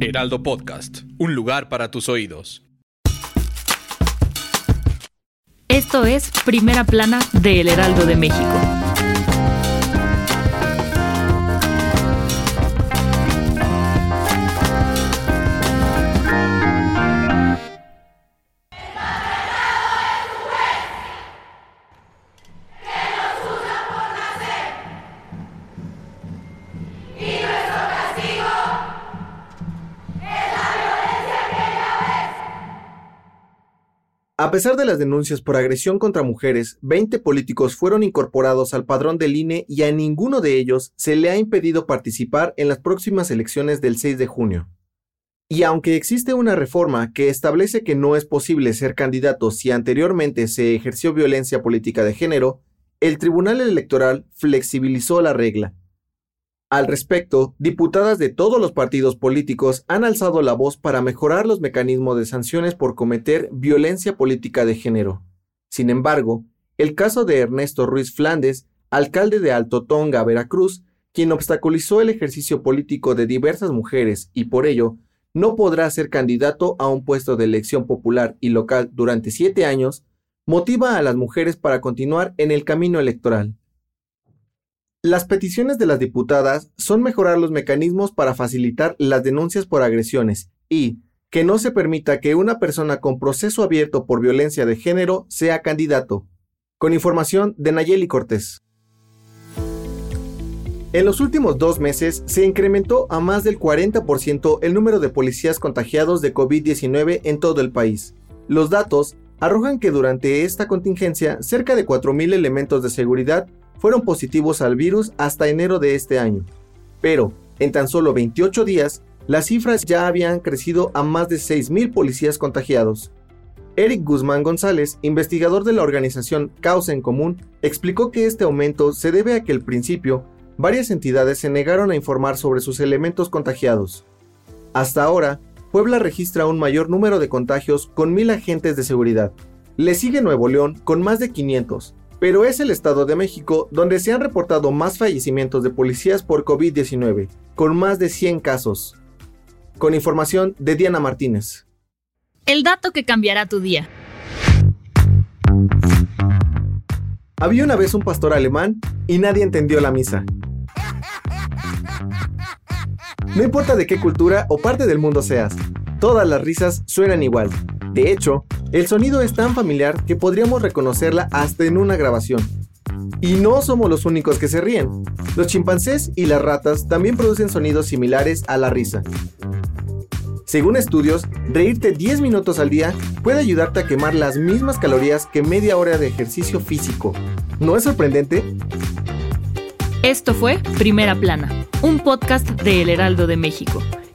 Heraldo Podcast, un lugar para tus oídos. Esto es Primera Plana de El Heraldo de México. A pesar de las denuncias por agresión contra mujeres, 20 políticos fueron incorporados al padrón del INE y a ninguno de ellos se le ha impedido participar en las próximas elecciones del 6 de junio. Y aunque existe una reforma que establece que no es posible ser candidato si anteriormente se ejerció violencia política de género, el Tribunal Electoral flexibilizó la regla al respecto, diputadas de todos los partidos políticos han alzado la voz para mejorar los mecanismos de sanciones por cometer violencia política de género. Sin embargo, el caso de Ernesto Ruiz Flandes, alcalde de Alto Tonga, Veracruz, quien obstaculizó el ejercicio político de diversas mujeres y por ello no podrá ser candidato a un puesto de elección popular y local durante siete años, motiva a las mujeres para continuar en el camino electoral. Las peticiones de las diputadas son mejorar los mecanismos para facilitar las denuncias por agresiones y que no se permita que una persona con proceso abierto por violencia de género sea candidato. Con información de Nayeli Cortés. En los últimos dos meses se incrementó a más del 40% el número de policías contagiados de COVID-19 en todo el país. Los datos arrojan que durante esta contingencia cerca de 4.000 elementos de seguridad fueron positivos al virus hasta enero de este año. Pero, en tan solo 28 días, las cifras ya habían crecido a más de 6.000 policías contagiados. Eric Guzmán González, investigador de la organización Causa en Común, explicó que este aumento se debe a que al principio varias entidades se negaron a informar sobre sus elementos contagiados. Hasta ahora, Puebla registra un mayor número de contagios con mil agentes de seguridad. Le sigue Nuevo León con más de 500, pero es el Estado de México donde se han reportado más fallecimientos de policías por COVID-19, con más de 100 casos. Con información de Diana Martínez. El dato que cambiará tu día. Había una vez un pastor alemán y nadie entendió la misa. No importa de qué cultura o parte del mundo seas, todas las risas suenan igual. De hecho, el sonido es tan familiar que podríamos reconocerla hasta en una grabación. Y no somos los únicos que se ríen. Los chimpancés y las ratas también producen sonidos similares a la risa. Según estudios, reírte 10 minutos al día puede ayudarte a quemar las mismas calorías que media hora de ejercicio físico. ¿No es sorprendente? Esto fue Primera Plana, un podcast de El Heraldo de México.